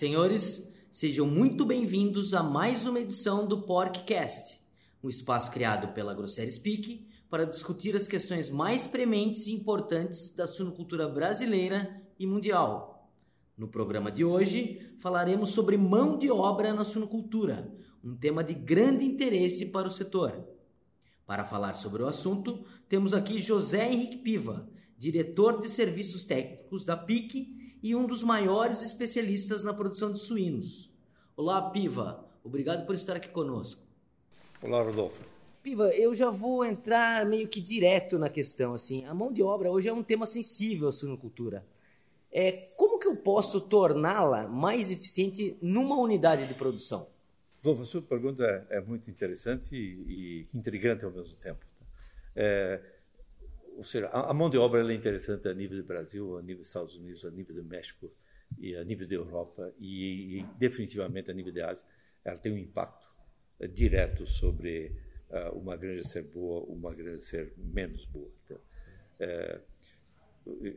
senhores, sejam muito bem-vindos a mais uma edição do Porkcast, um espaço criado pela Grosseria Speak para discutir as questões mais prementes e importantes da suinocultura brasileira e mundial. No programa de hoje, falaremos sobre mão de obra na suinocultura, um tema de grande interesse para o setor. Para falar sobre o assunto, temos aqui José Henrique Piva, diretor de serviços técnicos da PIC e um dos maiores especialistas na produção de suínos. Olá, Piva. Obrigado por estar aqui conosco. Olá, Rodolfo. Piva, eu já vou entrar meio que direto na questão. Assim, a mão de obra hoje é um tema sensível à suinocultura. É, como que eu posso torná-la mais eficiente numa unidade de produção? Bom, a sua pergunta é, é muito interessante e, e, intrigante ao mesmo tempo. É, ou seja, a, a, mão de obra é interessante a nível do Brasil, a nível dos Estados Unidos, a nível do México e a nível da Europa e, e definitivamente a nível da Ásia. Ela tem um impacto é, direto sobre uh, uma granja ser boa, uma granja ser menos boa. Então, é,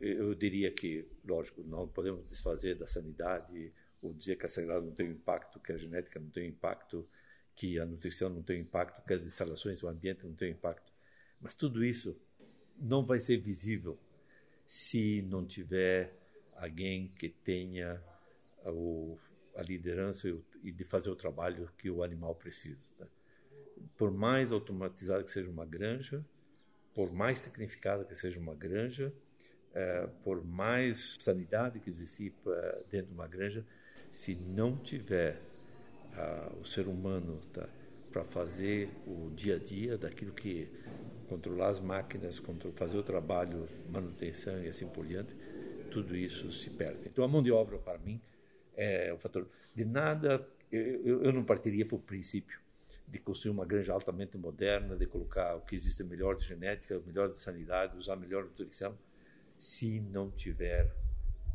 eu diria que, lógico, não podemos desfazer da sanidade ou dizer que a sanidade não tem impacto, que a genética não tem impacto, que a nutrição não tem impacto, que as instalações, o ambiente não tem impacto. Mas tudo isso não vai ser visível se não tiver alguém que tenha o, a liderança e de fazer o trabalho que o animal precisa. Né? Por mais automatizada que seja uma granja, por mais tecnificada que seja uma granja, é, por mais sanidade que existir uh, dentro de uma granja, se não tiver uh, o ser humano tá, para fazer o dia a dia daquilo que controlar as máquinas, fazer o trabalho, manutenção e assim por diante, tudo isso se perde. Então a mão de obra para mim é um fator. De nada, eu, eu não partiria para o princípio de construir uma granja altamente moderna, de colocar o que existe melhor de genética, melhor de sanidade, usar melhor nutrição, se não tiver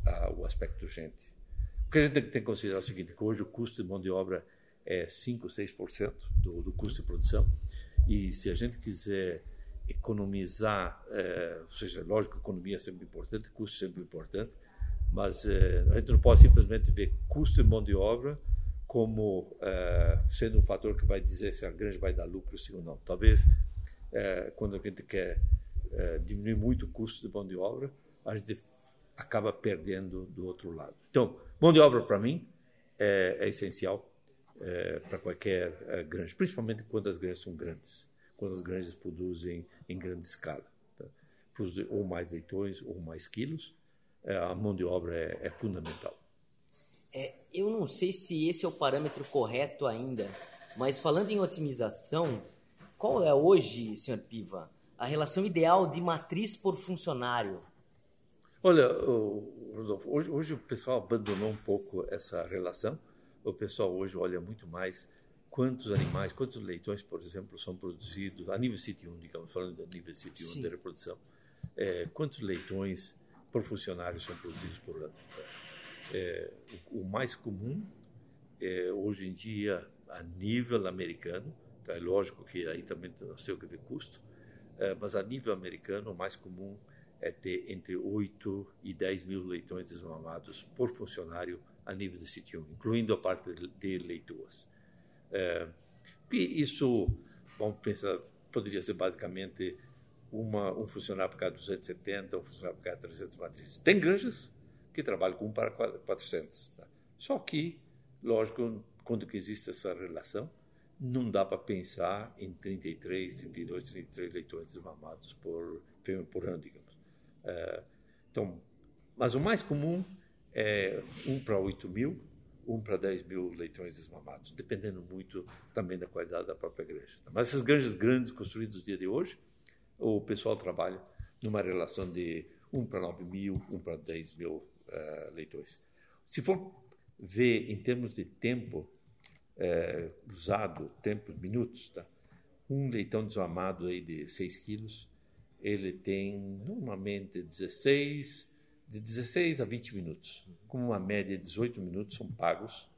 uh, o aspecto gente. O que a gente tem que considerar é o seguinte, que hoje o custo de mão de obra é 5, 6% do, do custo de produção, e se a gente quiser economizar, é, ou seja, lógico, economia é sempre importante, custo é sempre importante, mas é, a gente não pode simplesmente ver custo de mão de obra como é, sendo um fator que vai dizer se a granja vai dar lucro sim ou não. Talvez, quando a gente quer diminuir muito o custo de mão de obra, a gente acaba perdendo do outro lado. Então, mão de obra para mim é, é essencial para qualquer granja, principalmente quando as granjas são grandes, quando as granjas produzem em grande escala, tá? produzem ou mais leitões ou mais quilos, é, a mão de obra é, é fundamental. É, eu não sei se esse é o parâmetro correto ainda, mas falando em otimização, qual é hoje, senhor Piva, a relação ideal de matriz por funcionário? Olha, Rodolfo, hoje, hoje o pessoal abandonou um pouco essa relação. O pessoal hoje olha muito mais quantos animais, quantos leitões, por exemplo, são produzidos a nível City 1, digamos, falando a nível City 1 Sim. de reprodução. É, quantos leitões por funcionário são produzidos por ano? É, o, o, mais comum, é, hoje em dia, a nível americano, tá? é lógico que aí também nós temos que ver custo, é, mas a nível americano, o mais comum é ter entre 8 e 10 mil leitões desmamados por funcionário a nível de sítio, incluindo a parte de leitoas. É, isso, vamos pensar, poderia ser basicamente uma, um funcionário para cada 270, um funcionário para cada 300 matrizes. Tem granjas que trabalham com um para 400. Tá? Só que, lógico, quando que existe essa relação, não dá para pensar em 33, 32, 33 leitões desmamados por, por ano, digamos. É, então, mas o mais comum é 1 para 8 mil, 1 para 10 mil leitões desmamados, dependendo muito também da qualidade da própria granja. Mas essas granjas grandes construídas no dia de hoje, o pessoal trabalha numa relação de 1 para 9 mil, 1 para 10 mil uh, leitões. Se for ver em termos de tempo uh, usado, tempo, minutos, tá? um leitão desmamado aí de 6 quilos ele tem normalmente 16, de 16 a 20 minutos. Com uma média de 18 minutos são pagos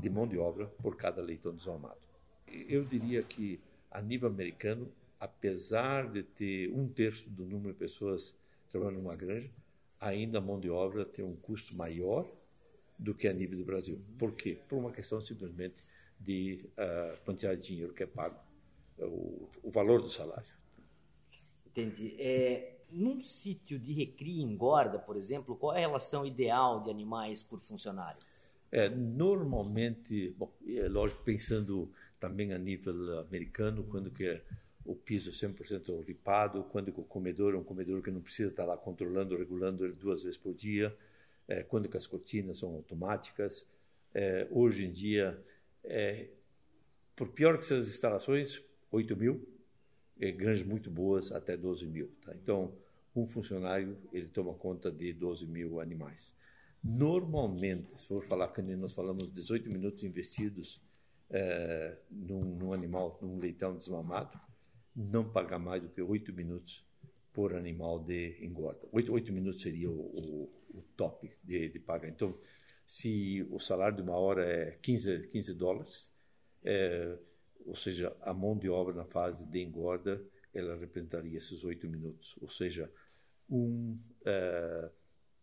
de mão de obra por cada leitão desarmado. Eu diria que, a nível americano, apesar de ter um terço do número de pessoas trabalhando numa granja, ainda a mão de obra tem um custo maior do que a nível do Brasil. Por quê? Por uma questão simplesmente de uh, quantidade de dinheiro que é pago, o, o valor do salário. Entendi. É, num sítio de recria e engorda, por exemplo, qual é a relação ideal de animais por funcionário? É, normalmente, bom, é lógico, pensando também a nível americano, quando que o piso é 100% ripado, quando o comedor é um comedor que não precisa estar lá controlando, regulando ele duas vezes por dia, é, quando que as cortinas são automáticas. É, hoje em dia, é, por pior que sejam as instalações, 8 mil, granjas muito boas até 12 mil. Tá? Então, um funcionário ele toma conta de 12 mil animais. Normalmente, se for falar que nós falamos 18 minutos investidos é, num, num, animal, num leitão desmamado, não paga mais do que 8 minutos por animal de engorda. 8, 8 minutos seria o, o, o top de, de, pagar. Então, se o salário de uma hora é 15, 15 dólares, é, ou seja, a mão de obra na fase de engorda, ela representaria esses 8 minutos. Ou seja, um,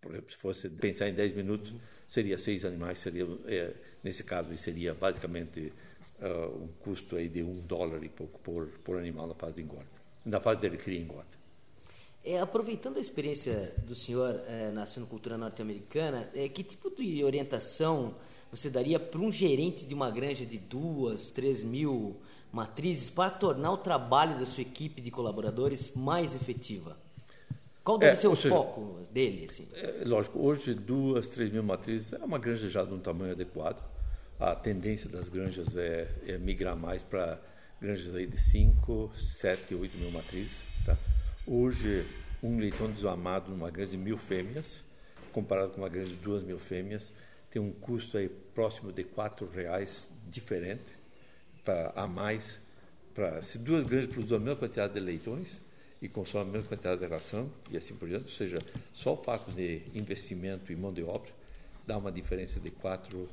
exemplo, se fosse pensar em 10 minutos, seria seis animais, seria, é, nesse caso, seria basicamente uh, um custo aí de um dólar e pouco por, por animal na fase de engorda, na fase dele cria engorda. É, aproveitando a experiência do senhor é, na cultura norte-americana, é, que tipo de orientação você daria para um gerente de uma granja de duas, três mil matrizes para tornar o trabalho da sua equipe de colaboradores mais efetiva? Qual deve é, ser o seja, foco dele? Assim? É, lógico, hoje duas, três mil matrizes é uma granja já de um tamanho adequado a tendência das granjas é, é migrar mais para granjas aí de 5, 7, 8 mil matrizes. Tá? Hoje, um leitão desmamado numa granja de mil fêmeas, comparado com uma granja de duas mil fêmeas, tem um custo aí próximo de quatro reais diferente pra, a mais. Pra, se duas granjas produzem a mesma quantidade de leitões e consomem a mesma quantidade de ração e assim por diante, ou seja, só o fato de investimento e mão de obra dá uma diferença de quatro uh,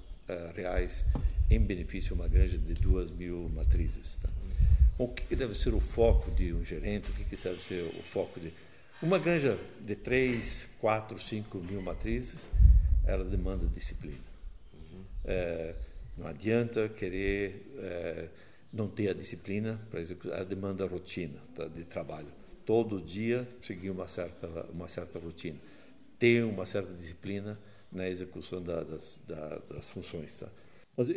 reais em benefício a uma granja de duas mil matrizes. Tá? o que, que, deve ser o foco de um gerente? O que, que deve ser o foco de uma granja de 3, 4, 5 mil matrizes? Ela demanda disciplina. Uhum. É, não adianta querer é, não ter a disciplina para executar, ela demanda rotina tá, de trabalho. Todo dia seguir uma certa, uma certa rotina. Ter uma certa disciplina na execução da, das, da, das funções. Tá? Mas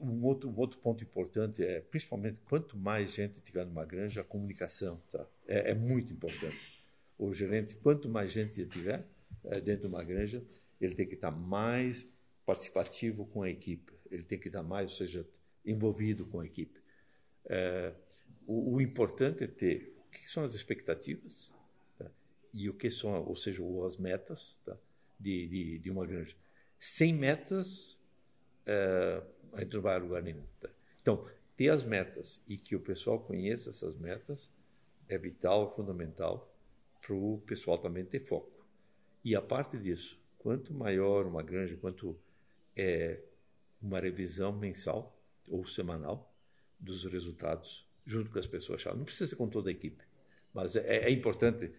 um outro, um outro ponto importante é, principalmente, quanto mais gente tiver numa granja, a comunicação tá? é, é muito importante. O gerente, quanto mais gente tiver é, dentro de uma granja, ele tem que estar mais participativo com a equipe. Ele tem que estar mais, ou seja, envolvido com a equipe. É, o, o, importante é ter o que são as expectativas tá? e o que são, ou seja, as metas, tá? de, de, de uma granja. Sem metas, é, a gente não vai a lugar nenhum. Tá? Então, ter as metas e que o pessoal conheça essas metas é vital, fundamental para o pessoal também ter foco. E a parte disso, quanto maior uma granja, quanto é uma revisão mensal ou semanal dos resultados junto com as pessoas Não precisa ser com toda a equipe, mas é, é importante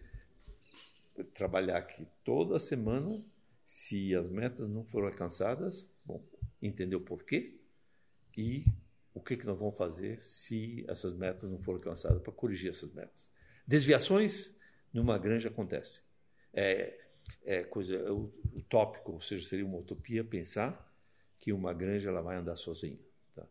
trabalhar aqui toda semana. Se as metas não foram alcançadas, bom, entender o porquê e o que, que nós vamos fazer se essas metas não forem alcançadas para corrigir essas metas. Desviações numa granja acontecem. É, é coisa, é utópico, ou seja, seria uma utopia pensar que uma granja ela vai andar sozinha. Tá?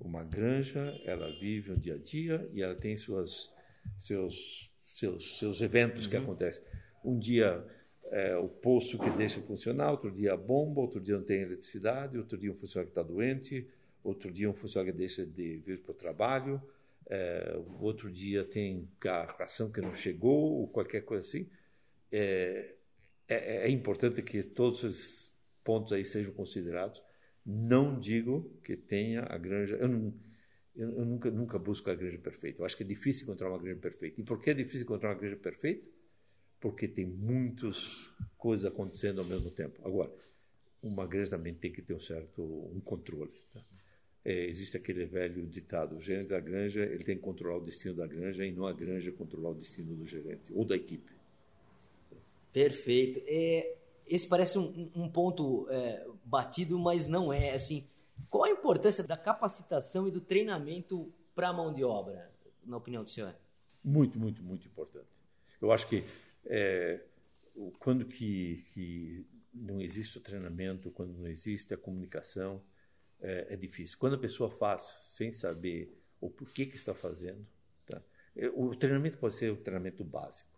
Uma granja ela vive o dia a dia e ela tem suas, seus, seus, seus eventos uhum. que acontecem um dia é, o poço que deixa funcionar, outro dia a bomba, outro dia não tem eletricidade, outro dia um funcionário que está doente, outro dia um funcionário que deixa de vir para o trabalho, é, outro dia tem a ração que não chegou, ou qualquer coisa assim. É, é, é importante que todos esses pontos aí sejam considerados. Não digo que tenha a granja. Eu, não, eu, eu nunca, nunca busco a granja perfeita. Eu acho que é difícil encontrar uma granja perfeita. E por que é difícil encontrar uma granja perfeita? porque tem muitas coisas acontecendo ao mesmo tempo. Agora, uma granja também tem que ter um certo um controle. Tá? É, existe aquele velho ditado: o gerente da granja ele tem que controlar o destino da granja e não a granja controlar o destino do gerente ou da equipe. Perfeito. É, esse parece um, um ponto é, batido, mas não é. Assim, qual a importância da capacitação e do treinamento para a mão de obra, na opinião do senhor? Muito, muito, muito importante. Eu acho que é, quando que, que, não existe o treinamento, quando não existe a comunicação, é, é, difícil. Quando a pessoa faz sem saber o porquê que está fazendo, tá? É, o treinamento pode ser o treinamento básico.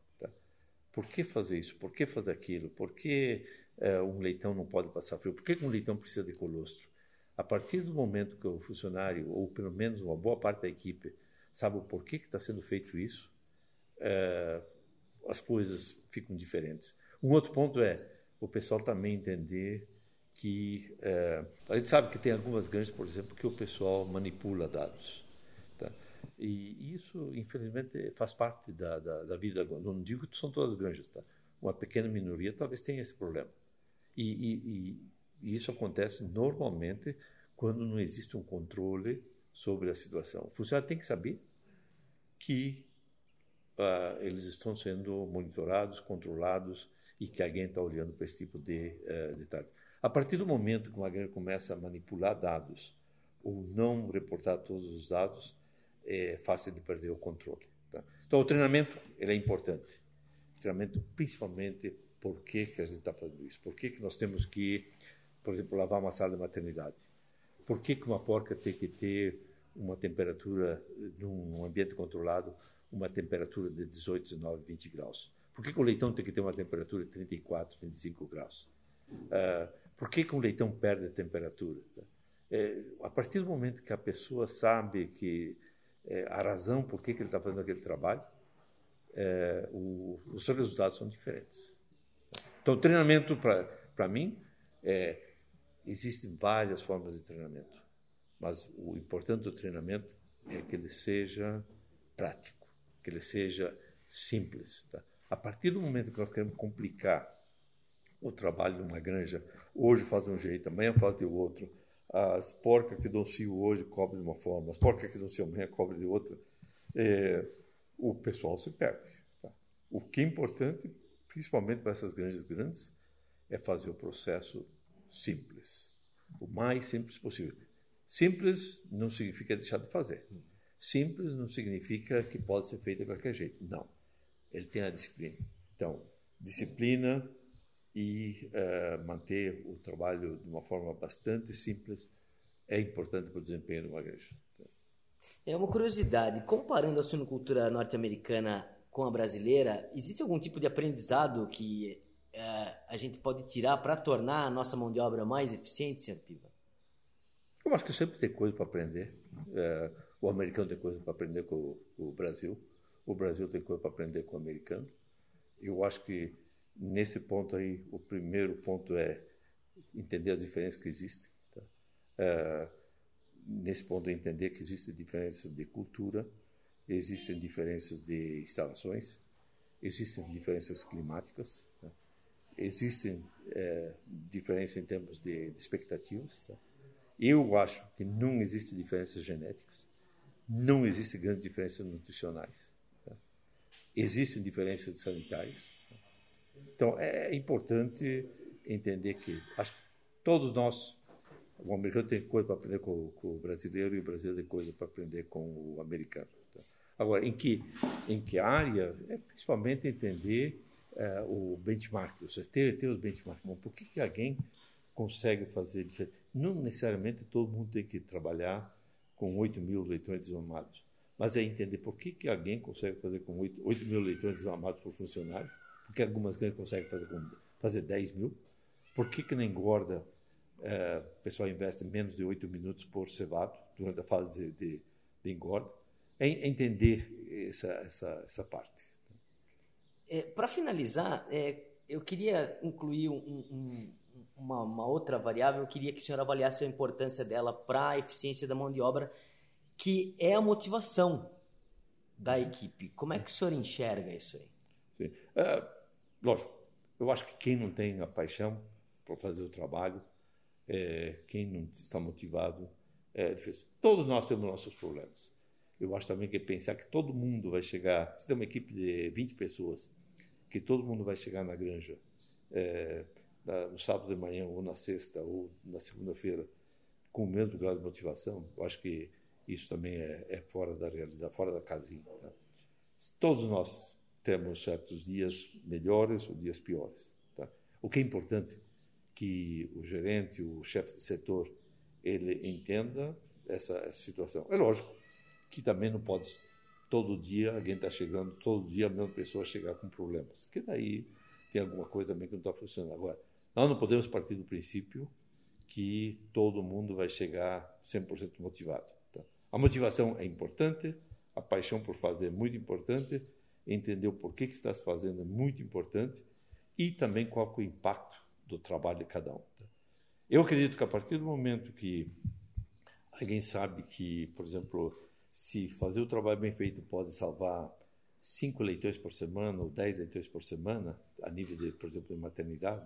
Por que fazer isso? Por que fazer aquilo? Por que é, um leitão não pode passar frio? Por que um leitão precisa de colostro? A partir do momento que o funcionário, ou pelo menos uma boa parte da equipe, sabe o porquê que está sendo feito isso, é, as coisas ficam diferentes. Um outro ponto é o pessoal também entender que é, a gente sabe que tem algumas granjas, por exemplo, que o pessoal manipula dados. E isso, infelizmente, faz parte da, da, da vida. Não digo que são todas as granjas, tá? Uma pequena minoria talvez tenha esse problema. E, e, e isso acontece normalmente quando não existe um controle sobre a situação. O funcionário tem que saber que uh, eles estão sendo monitorados, controlados e que alguém está olhando para esse tipo de uh, detalhes. A partir do momento que uma granja começa a manipular dados ou não reportar todos os dados, é fácil de perder o controle. Tá? Então, o treinamento ele é importante. O treinamento, principalmente, por que, que a gente está fazendo isso? Por que, que nós temos que, por exemplo, lavar uma sala de maternidade? Por que, que uma porca tem que ter uma temperatura, num ambiente controlado, uma temperatura de 18, 19, 20 graus? Por que, que o leitão tem que ter uma temperatura de 34, 35 graus? Uh, por que, que um leitão perde a temperatura? Tá? É, a partir do momento que a pessoa sabe que é, a razão por que, que ele está fazendo aquele trabalho, é, o, os seus resultados são diferentes. Então, treinamento, para mim, é, existem várias formas de treinamento, mas o importante do treinamento é que ele seja prático, que ele seja simples. Tá? A partir do momento que nós queremos complicar o trabalho numa granja. Hoje faz de um jeito, amanhã faz de outro. As porcas que dão cio hoje cobrem de uma forma, as porcas que dão cio amanhã cobrem de outra. É, o pessoal se perde. Tá? O que é importante, principalmente para essas granjas grandes, é fazer o processo simples, o mais simples possível. Simples não significa deixar de fazer. Simples não significa que pode ser feito de qualquer jeito. Não. Ele tem a disciplina. Então, disciplina, e uh, manter o trabalho de uma forma bastante simples é importante para o desempenho de uma igreja. É uma curiosidade, comparando a suinocultura norte-americana com a brasileira, existe algum tipo de aprendizado que uh, a gente pode tirar para tornar a nossa mão de obra mais eficiente, Sr. Piva? Eu acho que sempre tem coisa para aprender. Uh, o americano tem coisa para aprender com o, o Brasil, o Brasil tem coisa para aprender com o americano. Eu acho que Nesse ponto aí, o primeiro ponto é entender as diferenças que existem. Tá? É, nesse ponto é entender que existem diferenças de cultura, existem diferenças de instalações, existem diferenças climáticas, tá? existem é, diferenças em termos de, de expectativas. Tá? Eu acho que não existem diferenças genéticas, não existem grandes diferenças nutricionais, tá? existem diferenças sanitárias, então, é importante entender que acho que todos nós, o americano tem coisa para aprender com, com, o brasileiro e o brasileiro tem coisa para aprender com o americano. Tá? Agora, em que, em que área? É principalmente entender é, o benchmark, ou seja, ter, ter os benchmarks. Bom, por que, que alguém consegue fazer diferente? Não necessariamente todo mundo tem que trabalhar com 8 mil leitões desmamados, mas é entender por que, que alguém consegue fazer com 8, 8 mil leitões desmamados por funcionário porque algumas grandes conseguem fazer, com, fazer 10 mil. Por que, que na engorda é, o pessoal investe menos de 8 minutos por cevado durante a fase de, de, de engorda? É, entender essa, essa, essa parte. É, Para finalizar, é, eu queria incluir um, um, uma, uma, outra variável, eu queria que o senhor avaliasse a importância dela para a eficiência da mão de obra, que é a motivação da equipe. Como é que o senhor enxerga isso aí? Sim. Uh, Lógico, eu acho que quem não tem a paixão por fazer o trabalho, é, quem não está motivado, é difícil. Todos nós temos nossos problemas. Eu acho também que pensar que todo mundo vai chegar, se tem uma equipe de 20 pessoas, que todo mundo vai chegar na granja é, no sábado de manhã, ou na sexta, ou na segunda-feira, com o mesmo grau de motivação, eu acho que isso também é, é fora da realidade, fora da casinha. Tá? Todos nós temos certos dias melhores ou dias piores. Tá? O que é importante que o gerente, o chefe de setor, ele entenda essa, essa situação. É lógico que também não pode todo dia alguém está chegando, todo dia a mesma pessoa chegar com problemas. Que daí tem alguma coisa também que não está funcionando. Agora, nós não podemos partir do princípio que todo mundo vai chegar 100% motivado. Tá? A motivação é importante, a paixão por fazer é muito importante, entender o porquê que estás fazendo é muito importante e também qual é o impacto do trabalho de cada um. Eu acredito que a partir do momento que alguém sabe que, por exemplo, se fazer o trabalho bem feito pode salvar cinco leitões por semana ou dez leitões por semana, a nível de, por exemplo, de maternidade,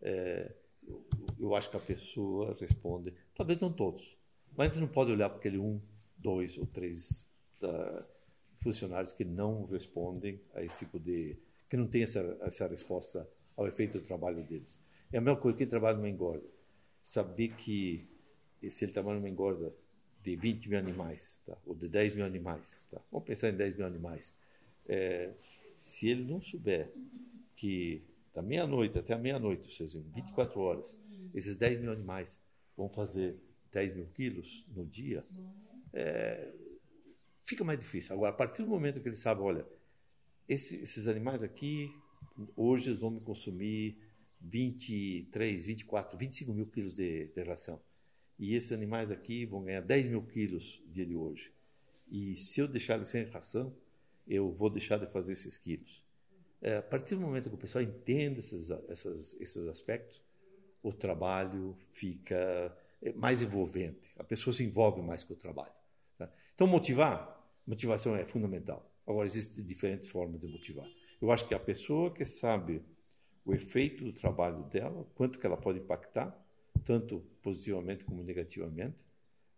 é, eu, eu, acho que a pessoa responde, talvez não todos, mas a gente não pode olhar para aquele um, dois ou três uh, funcionários que não respondem a esse tipo de, que não tem essa, essa resposta ao efeito do trabalho deles. É a mesma coisa que trabalha numa engorda. Saber que se ele trabalha numa engorda de 20 mil animais, tá? ou de 10 mil animais. Tá? Vamos pensar em 10 mil animais. É, se ele não souber que da meia-noite até a meia-noite, ou seja, em 24 horas, esses 10 mil animais vão fazer 10 mil quilos no dia, é, fica mais difícil. Agora, a partir do momento que ele sabe, olha, esse, esses animais aqui, hoje eles vão me consumir 23, 24, 25 mil quilos de, de ração e esses animais aqui vão ganhar 10 mil quilos dia de hoje. E se eu deixar eles sem ração, eu vou deixar de fazer esses quilos. É, a partir do momento que o pessoal entende esses, esses, esses aspectos, o trabalho fica mais envolvente. A pessoa se envolve mais com o trabalho. Então, motivar, motivação é fundamental. Agora, existem diferentes formas de motivar. Eu acho que a pessoa que sabe o efeito do trabalho dela, quanto que ela pode impactar, tanto positivamente como negativamente,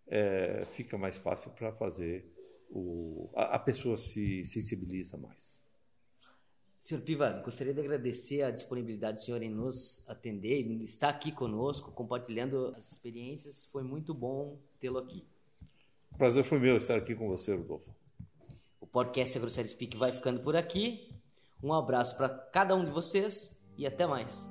é, fica mais fácil para fazer o, a, a, pessoa se sensibiliza mais. Senhor Piva, gostaria de agradecer a disponibilidade do senhor em nos atender, em estar aqui conosco, compartilhando as experiências. Foi muito bom tê-lo aqui. O prazer foi meu estar aqui com você, Rodolfo. O podcast AgroSérie Speak vai ficando por aqui. Um abraço para cada um de vocês e até mais.